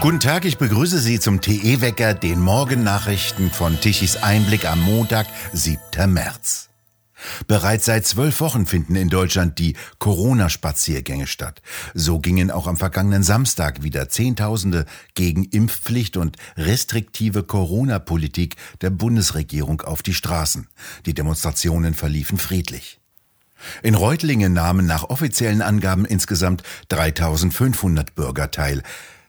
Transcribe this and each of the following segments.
Guten Tag, ich begrüße Sie zum TE-Wecker, den Morgennachrichten von Tichys Einblick am Montag, 7. März. Bereits seit zwölf Wochen finden in Deutschland die Corona-Spaziergänge statt. So gingen auch am vergangenen Samstag wieder Zehntausende gegen Impfpflicht und restriktive Corona-Politik der Bundesregierung auf die Straßen. Die Demonstrationen verliefen friedlich. In Reutlingen nahmen nach offiziellen Angaben insgesamt 3500 Bürger teil.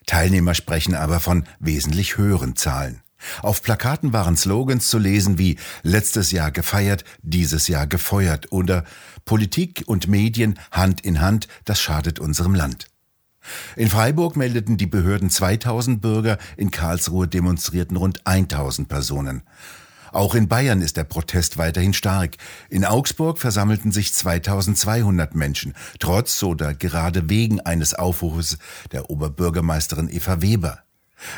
Teilnehmer sprechen aber von wesentlich höheren Zahlen. Auf Plakaten waren Slogans zu lesen wie letztes Jahr gefeiert, dieses Jahr gefeuert oder Politik und Medien Hand in Hand, das schadet unserem Land. In Freiburg meldeten die Behörden 2000 Bürger, in Karlsruhe demonstrierten rund 1000 Personen. Auch in Bayern ist der Protest weiterhin stark. In Augsburg versammelten sich 2200 Menschen, trotz oder gerade wegen eines Aufrufes der Oberbürgermeisterin Eva Weber.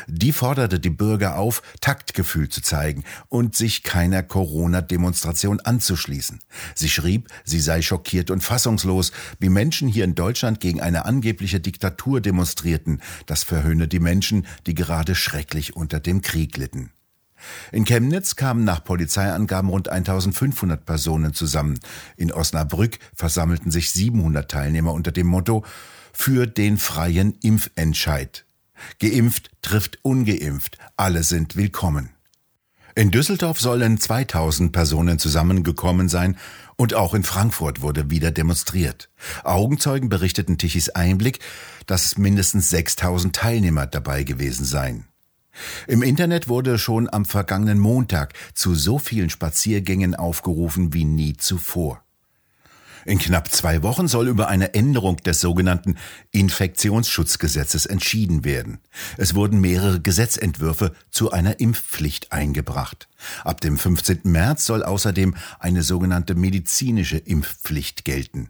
Die forderte die Bürger auf, Taktgefühl zu zeigen und sich keiner Corona-Demonstration anzuschließen. Sie schrieb, sie sei schockiert und fassungslos, wie Menschen hier in Deutschland gegen eine angebliche Diktatur demonstrierten. Das verhöhne die Menschen, die gerade schrecklich unter dem Krieg litten. In Chemnitz kamen nach Polizeiangaben rund 1500 Personen zusammen. In Osnabrück versammelten sich 700 Teilnehmer unter dem Motto für den freien Impfentscheid. Geimpft trifft ungeimpft, alle sind willkommen. In Düsseldorf sollen 2000 Personen zusammengekommen sein und auch in Frankfurt wurde wieder demonstriert. Augenzeugen berichteten Tichys Einblick, dass mindestens 6000 Teilnehmer dabei gewesen seien. Im Internet wurde schon am vergangenen Montag zu so vielen Spaziergängen aufgerufen wie nie zuvor. In knapp zwei Wochen soll über eine Änderung des sogenannten Infektionsschutzgesetzes entschieden werden. Es wurden mehrere Gesetzentwürfe zu einer Impfpflicht eingebracht. Ab dem 15. März soll außerdem eine sogenannte medizinische Impfpflicht gelten.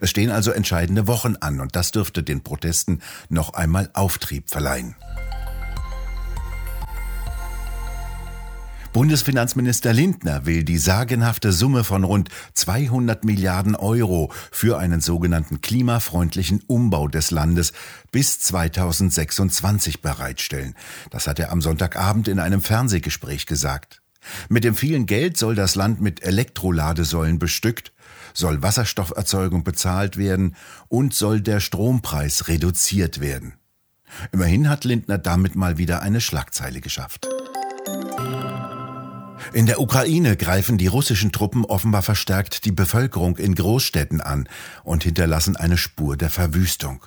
Es stehen also entscheidende Wochen an und das dürfte den Protesten noch einmal Auftrieb verleihen. Bundesfinanzminister Lindner will die sagenhafte Summe von rund 200 Milliarden Euro für einen sogenannten klimafreundlichen Umbau des Landes bis 2026 bereitstellen. Das hat er am Sonntagabend in einem Fernsehgespräch gesagt. Mit dem vielen Geld soll das Land mit Elektroladesäulen bestückt, soll Wasserstofferzeugung bezahlt werden und soll der Strompreis reduziert werden. Immerhin hat Lindner damit mal wieder eine Schlagzeile geschafft. In der Ukraine greifen die russischen Truppen offenbar verstärkt die Bevölkerung in Großstädten an und hinterlassen eine Spur der Verwüstung.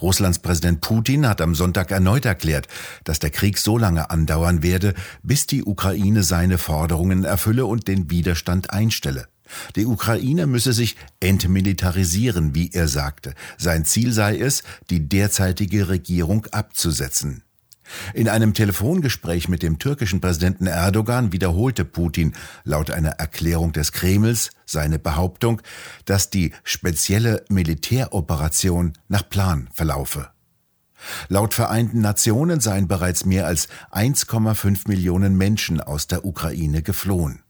Russlands Präsident Putin hat am Sonntag erneut erklärt, dass der Krieg so lange andauern werde, bis die Ukraine seine Forderungen erfülle und den Widerstand einstelle. Die Ukraine müsse sich entmilitarisieren, wie er sagte. Sein Ziel sei es, die derzeitige Regierung abzusetzen. In einem Telefongespräch mit dem türkischen Präsidenten Erdogan wiederholte Putin laut einer Erklärung des Kremls seine Behauptung, dass die spezielle Militäroperation nach Plan verlaufe. Laut Vereinten Nationen seien bereits mehr als 1,5 Millionen Menschen aus der Ukraine geflohen.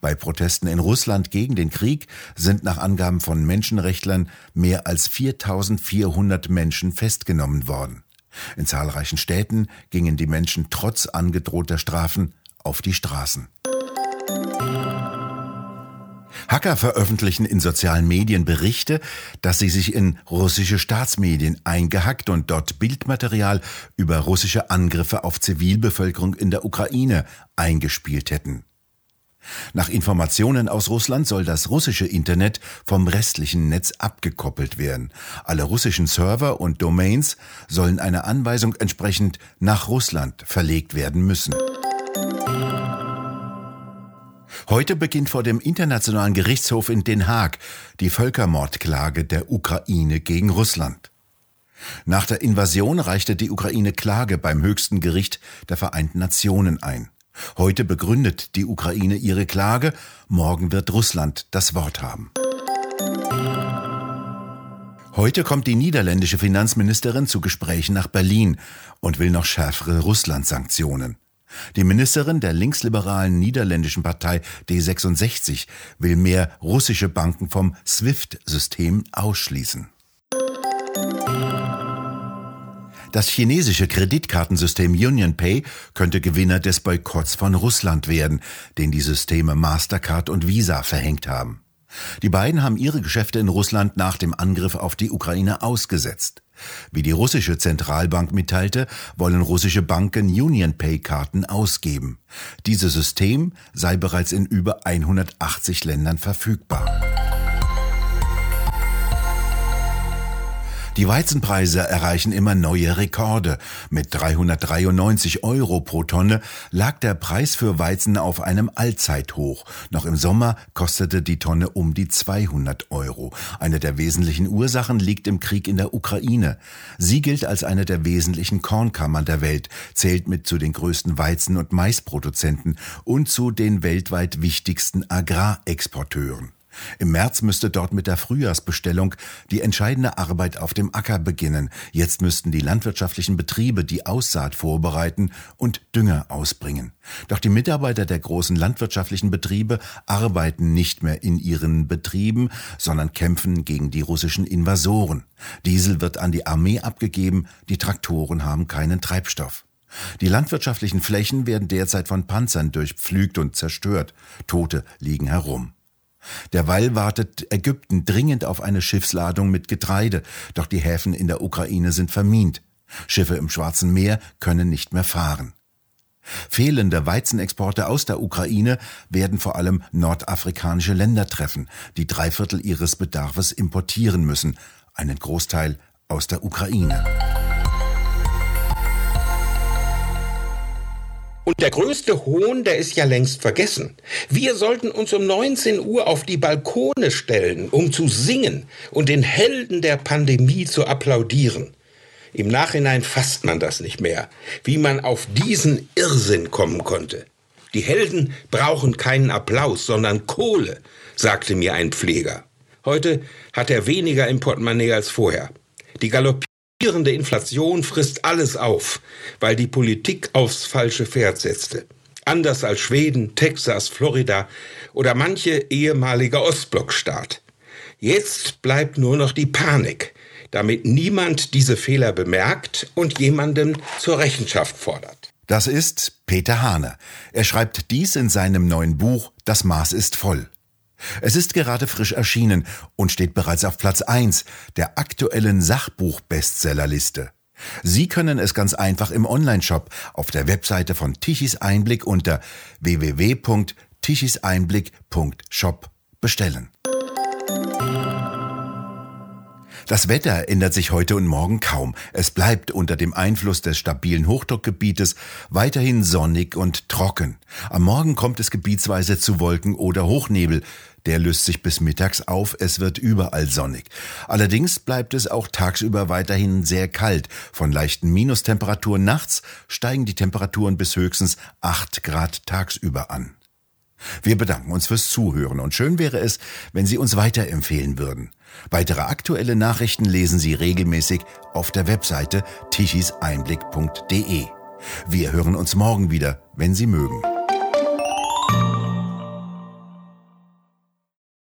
Bei Protesten in Russland gegen den Krieg sind nach Angaben von Menschenrechtlern mehr als 4400 Menschen festgenommen worden. In zahlreichen Städten gingen die Menschen trotz angedrohter Strafen auf die Straßen. Hacker veröffentlichen in sozialen Medien Berichte, dass sie sich in russische Staatsmedien eingehackt und dort Bildmaterial über russische Angriffe auf Zivilbevölkerung in der Ukraine eingespielt hätten. Nach Informationen aus Russland soll das russische Internet vom restlichen Netz abgekoppelt werden. Alle russischen Server und Domains sollen einer Anweisung entsprechend nach Russland verlegt werden müssen. Heute beginnt vor dem Internationalen Gerichtshof in Den Haag die Völkermordklage der Ukraine gegen Russland. Nach der Invasion reichte die Ukraine Klage beim höchsten Gericht der Vereinten Nationen ein. Heute begründet die Ukraine ihre Klage, morgen wird Russland das Wort haben. Heute kommt die niederländische Finanzministerin zu Gesprächen nach Berlin und will noch schärfere Russland-Sanktionen. Die Ministerin der linksliberalen niederländischen Partei D66 will mehr russische Banken vom SWIFT-System ausschließen. Das chinesische Kreditkartensystem UnionPay könnte Gewinner des Boykotts von Russland werden, den die Systeme Mastercard und Visa verhängt haben. Die beiden haben ihre Geschäfte in Russland nach dem Angriff auf die Ukraine ausgesetzt. Wie die russische Zentralbank mitteilte, wollen russische Banken UnionPay-Karten ausgeben. Dieses System sei bereits in über 180 Ländern verfügbar. Die Weizenpreise erreichen immer neue Rekorde. Mit 393 Euro pro Tonne lag der Preis für Weizen auf einem Allzeithoch. Noch im Sommer kostete die Tonne um die 200 Euro. Eine der wesentlichen Ursachen liegt im Krieg in der Ukraine. Sie gilt als eine der wesentlichen Kornkammern der Welt, zählt mit zu den größten Weizen- und Maisproduzenten und zu den weltweit wichtigsten Agrarexporteuren. Im März müsste dort mit der Frühjahrsbestellung die entscheidende Arbeit auf dem Acker beginnen. Jetzt müssten die landwirtschaftlichen Betriebe die Aussaat vorbereiten und Dünger ausbringen. Doch die Mitarbeiter der großen landwirtschaftlichen Betriebe arbeiten nicht mehr in ihren Betrieben, sondern kämpfen gegen die russischen Invasoren. Diesel wird an die Armee abgegeben, die Traktoren haben keinen Treibstoff. Die landwirtschaftlichen Flächen werden derzeit von Panzern durchpflügt und zerstört. Tote liegen herum. Derweil wartet Ägypten dringend auf eine Schiffsladung mit Getreide, doch die Häfen in der Ukraine sind vermint. Schiffe im Schwarzen Meer können nicht mehr fahren. Fehlende Weizenexporte aus der Ukraine werden vor allem nordafrikanische Länder treffen, die drei Viertel ihres Bedarfs importieren müssen, einen Großteil aus der Ukraine. Und der größte Hohn, der ist ja längst vergessen. Wir sollten uns um 19 Uhr auf die Balkone stellen, um zu singen und den Helden der Pandemie zu applaudieren. Im Nachhinein fasst man das nicht mehr, wie man auf diesen Irrsinn kommen konnte. Die Helden brauchen keinen Applaus, sondern Kohle, sagte mir ein Pfleger. Heute hat er weniger im Portemonnaie als vorher. Die galoppieren galoppierende Inflation frisst alles auf, weil die Politik aufs falsche Pferd setzte. Anders als Schweden, Texas, Florida oder manche ehemalige Ostblockstaat. Jetzt bleibt nur noch die Panik, damit niemand diese Fehler bemerkt und jemanden zur Rechenschaft fordert. Das ist Peter Hahne. Er schreibt dies in seinem neuen Buch Das Maß ist voll. Es ist gerade frisch erschienen und steht bereits auf Platz 1 der aktuellen Sachbuch-Bestsellerliste. Sie können es ganz einfach im Onlineshop auf der Webseite von Tichys Einblick unter www.tichiseinblick.shop bestellen. Das Wetter ändert sich heute und morgen kaum. Es bleibt unter dem Einfluss des stabilen Hochdruckgebietes weiterhin sonnig und trocken. Am Morgen kommt es gebietsweise zu Wolken oder Hochnebel. Der löst sich bis mittags auf, es wird überall sonnig. Allerdings bleibt es auch tagsüber weiterhin sehr kalt. Von leichten Minustemperaturen nachts steigen die Temperaturen bis höchstens 8 Grad tagsüber an. Wir bedanken uns fürs Zuhören und schön wäre es, wenn Sie uns weiterempfehlen würden. Weitere aktuelle Nachrichten lesen Sie regelmäßig auf der Webseite tichiseinblick.de. Wir hören uns morgen wieder, wenn Sie mögen.